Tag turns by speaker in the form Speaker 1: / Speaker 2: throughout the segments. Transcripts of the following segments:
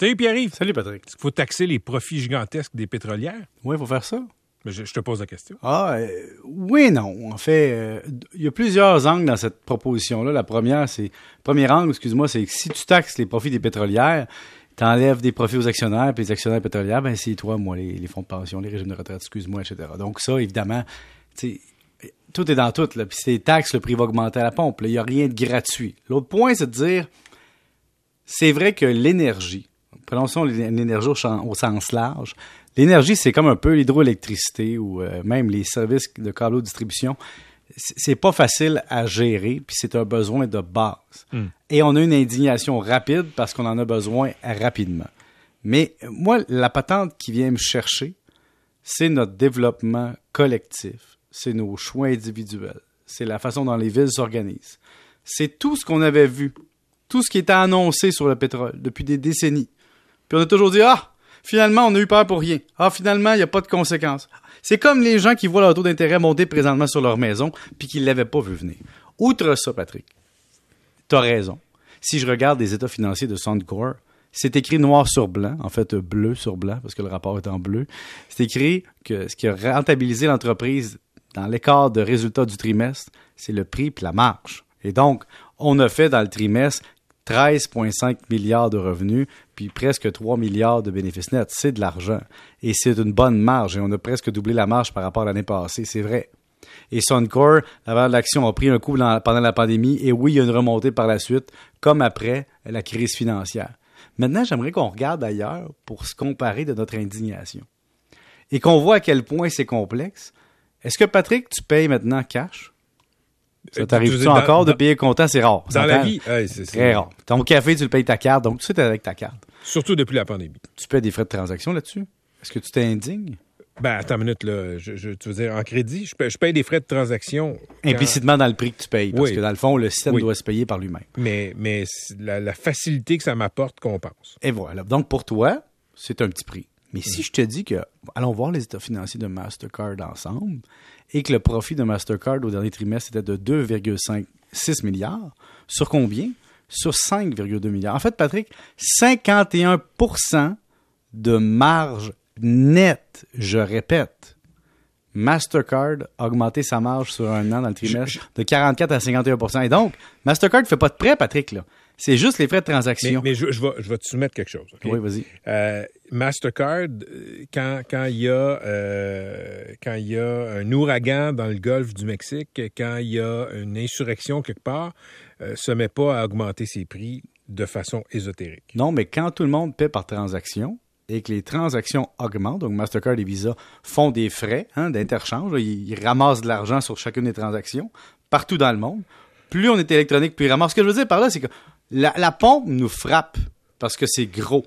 Speaker 1: Salut Pierre-Yves.
Speaker 2: Salut Patrick.
Speaker 1: Qu'il faut taxer les profits gigantesques des pétrolières?
Speaker 2: Oui, il faut faire ça.
Speaker 1: Mais je, je te pose la question.
Speaker 2: Ah, euh, oui et non. En fait, euh, il y a plusieurs angles dans cette proposition-là. La première, c'est, premier angle, excuse-moi, c'est que si tu taxes les profits des pétrolières, t'enlèves des profits aux actionnaires, puis les actionnaires pétrolières, ben c'est toi, moi, les, les fonds de pension, les régimes de retraite, excuse-moi, etc. Donc ça, évidemment, tu sais, tout est dans tout. Là. Puis si les taxes, le prix va augmenter à la pompe. là. Il n'y a rien de gratuit. L'autre point, c'est de dire, c'est vrai que l'énergie, prononçons l'énergie au, sens large, l'énergie, c'est comme un peu l'hydroélectricité ou euh, même les services de câbleau distribution. C'est pas facile à gérer, puis c'est un besoin de base.
Speaker 1: Hmm.
Speaker 2: Et on a une indignation rapide parce qu'on en a besoin rapidement. Mais moi, la patente qui vient me chercher, c'est notre développement collectif, c'est nos choix individuels, c'est la façon dont les villes s'organisent. C'est tout ce qu'on avait vu, tout ce qui était annoncé sur le pétrole depuis des décennies. Puis on a toujours dit, ah, finalement, on a eu peur pour rien. Ah, finalement, il n'y a pas de conséquences. C'est comme les gens qui voient leur taux d'intérêt monter présentement sur leur maison, puis qui ne l'avaient pas vu venir. Outre ça, Patrick, t'as raison. Si je regarde les états financiers de Suncor, c'est écrit noir sur blanc, en fait bleu sur blanc, parce que le rapport est en bleu. C'est écrit que ce qui a rentabilisé l'entreprise dans l'écart de résultats du trimestre, c'est le prix puis la marge. Et donc, on a fait dans le trimestre 13,5 milliards de revenus, puis presque 3 milliards de bénéfices nets. C'est de l'argent. Et c'est une bonne marge. Et on a presque doublé la marge par rapport à l'année passée. C'est vrai. Et Suncor, la valeur de l'action a pris un coup pendant la pandémie. Et oui, il y a une remontée par la suite, comme après la crise financière. Maintenant, j'aimerais qu'on regarde ailleurs pour se comparer de notre indignation. Et qu'on voit à quel point c'est complexe. Est-ce que, Patrick, tu payes maintenant cash? Ça t'arrive-tu
Speaker 1: tu
Speaker 2: encore
Speaker 1: dans-
Speaker 2: de payer comptant? C'est rare.
Speaker 1: Dans la vie, ouais, c'est c'est-
Speaker 2: Très rare. Ton café, tu le payes ta carte, donc tout de suite avec ta carte.
Speaker 1: Surtout depuis la pandémie.
Speaker 2: Tu payes des frais de transaction là-dessus? Est-ce que tu t'indignes?
Speaker 1: Ben, attends une minute, là. Je, je- tu veux dire, en crédit, je paye, je paye des frais de transaction. quand-
Speaker 2: Implicitement dans le prix que tu payes. Parce
Speaker 1: Oui.
Speaker 2: que dans le fond, le système
Speaker 1: Oui.
Speaker 2: doit se payer par lui-même.
Speaker 1: Mais, mais la, la facilité que ça m'apporte compense.
Speaker 2: Et voilà. Donc, pour toi, c'est un petit prix. Mais si je te dis que, allons voir les états financiers de Mastercard ensemble, et que le profit de Mastercard au dernier trimestre était de 2,56 milliards, sur combien? Sur 5,2 milliards. En fait, Patrick, 51% de marge nette, je répète. Mastercard a augmenté sa marge sur un an dans le trimestre de 44 à 51% Et donc, Mastercard ne fait pas de prêt, Patrick, là. C'est juste les frais de transaction.
Speaker 1: mais je, je vais, je vais te soumettre quelque chose.
Speaker 2: Oui, vas-y.
Speaker 1: Euh, Mastercard, euh, quand quand il y a euh, quand il y a un ouragan dans le golfe du Mexique, quand il y a une insurrection quelque part, euh, se met pas à augmenter ses prix de façon ésotérique.
Speaker 2: Non, mais quand tout le monde paie par transaction et que les transactions augmentent, donc Mastercard et Visa font des frais hein, d'interchange, ils, ils ramassent de l'argent sur chacune des transactions partout dans le monde. Plus on est électronique, plus ils ramassent. Ce que je veux dire par là, c'est que la, pompe nous frappe parce que c'est gros.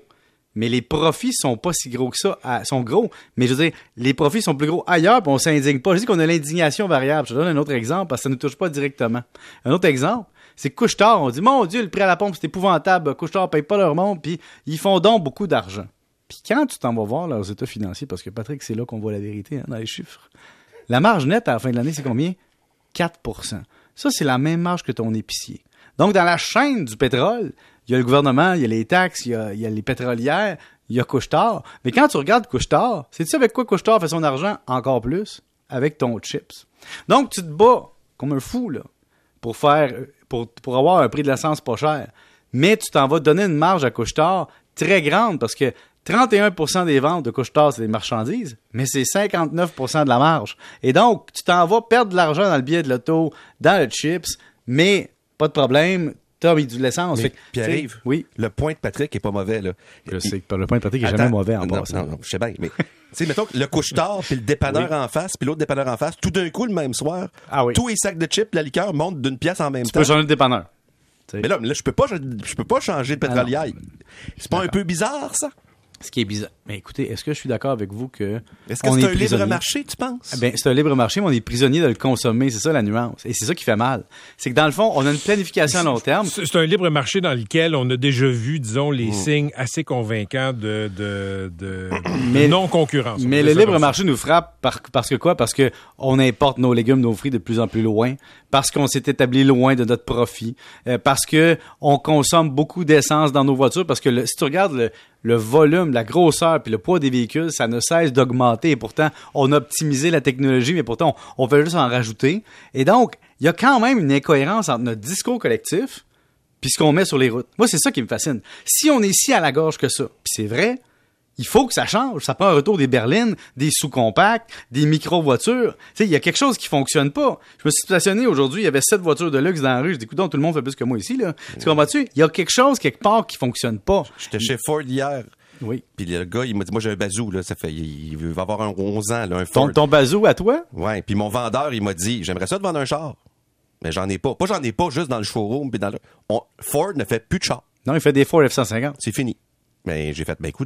Speaker 2: Mais les profits sont pas si gros que ça. sont gros, mais je veux dire, les profits sont plus gros ailleurs, puis on s'indigne pas. Je dis qu'on a l'indignation variable. Je te donne un autre exemple parce que ça ne nous touche pas directement. Un autre exemple, c'est Couche-Tard, on dit, mon Dieu, le prix à la pompe, c'est épouvantable. Couche-Tard paye pas leur monde, puis ils font donc beaucoup d'argent. Puis quand tu t'en vas voir leurs états financiers, parce que Patrick, c'est là qu'on voit la vérité hein, dans les chiffres, la marge nette à la fin de l'année, c'est combien? 4% Ça, c'est la même marge que ton épicier. Donc, dans la chaîne du pétrole, il y a le gouvernement, il y a les taxes, il y a, les pétrolières, il y a Couche-Tard. Mais quand tu regardes Couche-Tard, sais-tu avec quoi Couche-Tard fait son argent? Encore plus? Avec ton chips. Donc, tu te bats comme un fou, là, pour faire, pour, pour avoir un prix de l'essence pas cher. Mais tu t'en vas donner une marge à Couche-Tard très grande parce que 31% des ventes de Couche-Tard, c'est des marchandises, mais c'est 59% de la marge. Et donc, tu t'en vas perdre de l'argent dans le billet de l'auto, dans le chips, mais pas de problème, t'as mis de l'essence.
Speaker 3: Mais
Speaker 2: Fait que,
Speaker 3: Pierre-Yves,
Speaker 2: tu sais, oui.
Speaker 3: le point de Patrick est pas mauvais. Là.
Speaker 2: Je sais que le point de Patrick est
Speaker 3: Attends,
Speaker 2: jamais mauvais en
Speaker 3: non,
Speaker 2: passant.
Speaker 3: Non, non, je sais bien, mais... tu sais, mettons que le couche-tard, puis le dépanneur en face, puis l'autre dépanneur en face, tout d'un coup, le même soir,
Speaker 2: Ah oui.
Speaker 3: tous les sacs de chips, la liqueur montent d'une pièce en même
Speaker 2: Tu
Speaker 3: temps.
Speaker 2: peux changer de dépanneur. Tu.
Speaker 3: Mais là, là je peux pas, je, peux pas changer de pétrolière. C'est pas
Speaker 2: D'accord.
Speaker 3: un peu bizarre, ça?
Speaker 2: Ce qui est bizarre. Mais écoutez, est-ce que je suis d'accord avec vous que
Speaker 3: Est-ce que
Speaker 2: on
Speaker 3: c'est
Speaker 2: est
Speaker 3: un libre marché, tu penses?
Speaker 2: Ben, c'est un libre marché, mais on est prisonnier de le consommer. C'est ça la nuance. Et c'est ça qui fait mal. C'est que dans le fond, on a une planification à long terme.
Speaker 1: C'est un libre marché dans lequel on a déjà vu, disons, les
Speaker 2: Mm.
Speaker 1: signes assez convaincants de, de, de,
Speaker 2: Mais-
Speaker 1: de non-concurrence. On
Speaker 2: Mais le libre marché nous frappe par- parce que quoi? Parce que on importe nos légumes, nos fruits de plus en plus loin, parce qu'on s'est établi loin de notre profit, euh, parce que on consomme beaucoup d'essence dans nos voitures, parce que le- si tu regardes le, le volume, la grosseur puis le poids des véhicules, ça ne cesse d'augmenter. Et pourtant, on a optimisé la technologie, mais pourtant, on, on veut juste en rajouter. Et donc, il y a quand même une incohérence entre notre discours collectif puis ce qu'on met sur les routes. Moi, c'est ça qui me fascine. Si on est si à la gorge que ça, puis c'est vrai, il faut que ça change. Ça prend un retour des berlines, des sous-compacts, des micro-voitures. Il y a quelque chose qui fonctionne pas. Je me suis stationné aujourd'hui, il y avait sept voitures de luxe dans la rue. Je dis, écoute, tout le monde fait plus que moi ici, là. Tu comprends-tu? Il y a quelque chose quelque part qui fonctionne pas.
Speaker 3: J'étais chez Ford hier.
Speaker 2: Oui.
Speaker 3: Puis le gars, il m'a dit, moi j'ai un bazou, là, ça fait, il, va avoir un 11 ans, là, un
Speaker 2: Ton,
Speaker 3: Ford.
Speaker 2: ton bazou à toi?
Speaker 3: Ouais, puis mon vendeur, il m'a dit, j'aimerais ça te vendre un char. Mais j'en ai pas. Pas j'en ai pas juste dans le showroom, puis dans le... on- Ford ne fait plus de char.
Speaker 2: Non, il fait des Ford F-150.
Speaker 3: C'est fini. Mais j'ai fait, ben Faut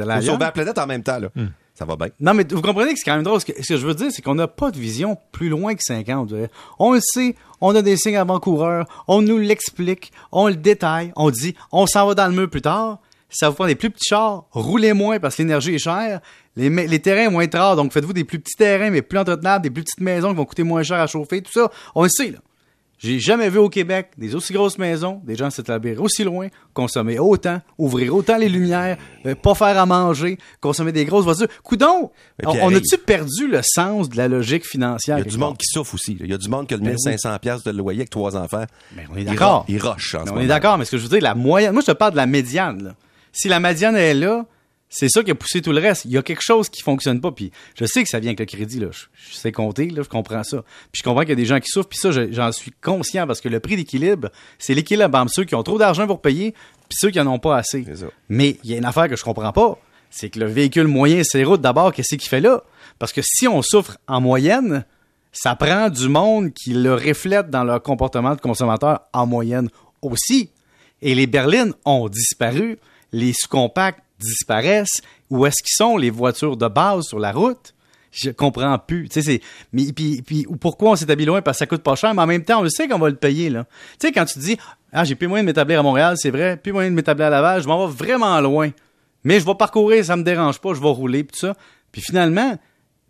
Speaker 2: ailleurs?
Speaker 3: sauver la planète en même temps, là. Ça va bien.
Speaker 2: Non, mais vous comprenez que c'est quand même drôle. Ce que, ce que je veux dire, c'est qu'on n'a pas de vision plus loin que 5 ans, on dirait. On le sait, on a des signes avant-coureurs, on nous l'explique, on le détaille, on dit, on s'en va dans le mur plus tard. Ça vous prend des plus petits chars, roulez moins parce que l'énergie est chère, les, les terrains moins rares, donc faites-vous des plus petits terrains, mais plus entretenables, des plus petites maisons qui vont coûter moins cher à chauffer, tout ça. On le sait, là. J'ai jamais vu au Québec des aussi grosses maisons, des gens s'établir aussi loin, consommer autant, ouvrir autant les lumières, euh, pas faire à manger, consommer des grosses voitures. Coudon,
Speaker 3: Mais
Speaker 2: on, on a-tu perdu le sens de la logique financière?
Speaker 3: Il y a du monde qui souffre aussi. Il y a du monde qui a le
Speaker 2: Ben
Speaker 3: 1500 pièces de loyer avec trois enfants.
Speaker 2: Ben, on est d'accord.
Speaker 3: Il roche en
Speaker 2: Mais
Speaker 3: ce
Speaker 2: on
Speaker 3: moment.
Speaker 2: est d'accord, mais ce que je veux dire, la moyenne, moi je te parle de la médiane. Là. Si la médiane est là, c'est ça qui a poussé tout le reste. Il y a quelque chose qui fonctionne pas. Puis je sais que ça vient avec le crédit. Là. Je, je sais compter, là, je comprends ça. Puis je comprends qu'il y a des gens qui souffrent. Puis ça, je- j'en suis conscient parce que le prix d'équilibre, c'est l'équilibre entre ceux qui ont trop d'argent pour payer, puis ceux qui en ont pas assez.
Speaker 3: C'est.
Speaker 2: Mais il y a une affaire que je comprends pas. C'est que le véhicule moyen les routes, d'abord, qu'est-ce qu'il fait là? Parce que si on souffre en moyenne, ça prend du monde qui le reflète dans leur comportement de consommateur en moyenne aussi. Et les berlines ont disparu, les sous-compacts disparaissent. Où est-ce qu'ils sont les voitures de base sur la route? Je comprends plus. Tu sais, mais puis, puis pourquoi on s'établit loin? Parce que ça coûte pas cher, mais en même temps, on le sait qu'on va le payer, là. Tu sais, quand tu dis, ah, j'ai plus moyen de m'établir à Montréal, c'est vrai, plus moyen de m'établir à Laval, je m'en vais vraiment loin. Mais je vais parcourir, ça me dérange pas, je vais rouler, puis ça. Puis finalement,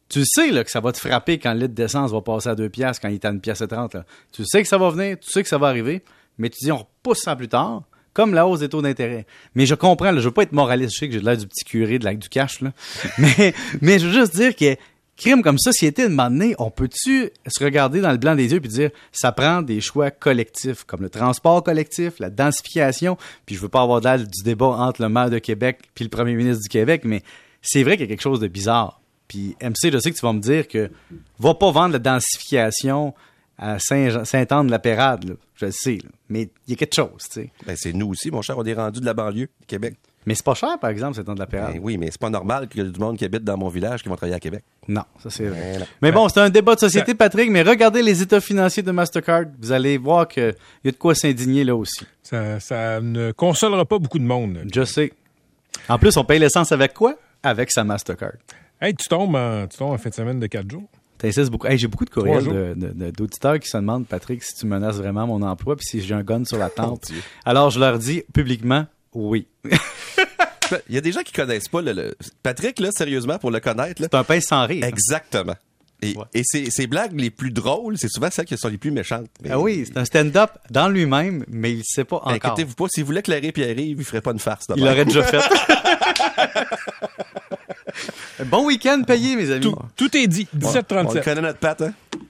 Speaker 2: tu sais là, que ça va te frapper quand le litre d'essence va passer à 2 piastres, quand il est à 1 pièce et 30. Là. Tu sais que ça va venir, tu sais que ça va arriver, mais tu dis on repousse ça plus tard, comme la hausse des taux d'intérêt. Mais je comprends, là, je veux pas être moraliste, je sais que j'ai l'air du petit curé de la, du cash, là. mais, je veux juste dire que crime comme société, de moment donné, on peut-tu se regarder dans le blanc des yeux puis dire ça prend des choix collectifs, comme le transport collectif, la densification, puis je veux pas avoir d'air du débat entre le maire de Québec puis le premier ministre du Québec, mais c'est vrai qu'il y a quelque chose de bizarre. Puis MC, je sais que tu vas me dire que va pas vendre la densification à Saint- Saint-Anne-de-la-Pérade, là. je le sais, là. mais il y a quelque chose, tu sais.
Speaker 3: Ben, c'est nous aussi, mon cher. On est rendu de la banlieue du Québec.
Speaker 2: Mais c'est pas cher, par exemple, Saint-Anne-de-la-Pérade.
Speaker 3: Ben oui, mais c'est pas normal qu'il y ait du monde qui habite dans mon village qui vont travailler à Québec.
Speaker 2: Non, ça c'est vrai.
Speaker 3: Voilà.
Speaker 2: Mais bon, c'est un débat de société, Patrick, mais regardez les états financiers de Mastercard. Vous allez voir qu'il y a de quoi s'indigner là aussi.
Speaker 1: Ça, ça ne consolera pas beaucoup de monde.
Speaker 2: Je sais. En plus, on paye l'essence avec quoi? Avec sa Mastercard.
Speaker 1: Hey, tu tombes en, tu tombes en fin de semaine de quatre jours.
Speaker 2: T'insistes beaucoup. Hey, j'ai beaucoup de courriels d'auditeurs qui se demandent, Patrick, si tu menaces vraiment mon emploi puis si j'ai un gun sur la tente. Alors, je leur dis publiquement, oui.
Speaker 3: Il y a des gens qui connaissent pas le, le- Patrick, là, sérieusement, pour le connaître.
Speaker 2: C'est un pain sans rire.
Speaker 3: Exactement. Et,
Speaker 2: Ouais.
Speaker 3: et ces, ces blagues les plus drôles, c'est souvent celles qui sont les plus méchantes. Mais-
Speaker 2: Ah oui, c'est un stand-up dans lui-même, mais il ne sait pas
Speaker 3: Ben,
Speaker 2: encore.
Speaker 3: Inquiétez-vous pas, s'il voulait clairer Pierre-Yves, il ferait pas une farce.
Speaker 2: Il l'aurait déjà fait. Bon week-end payé, mes amis.
Speaker 1: Tout, tout est dit.
Speaker 3: On le
Speaker 1: 17,37.
Speaker 3: connaît notre patte, hein?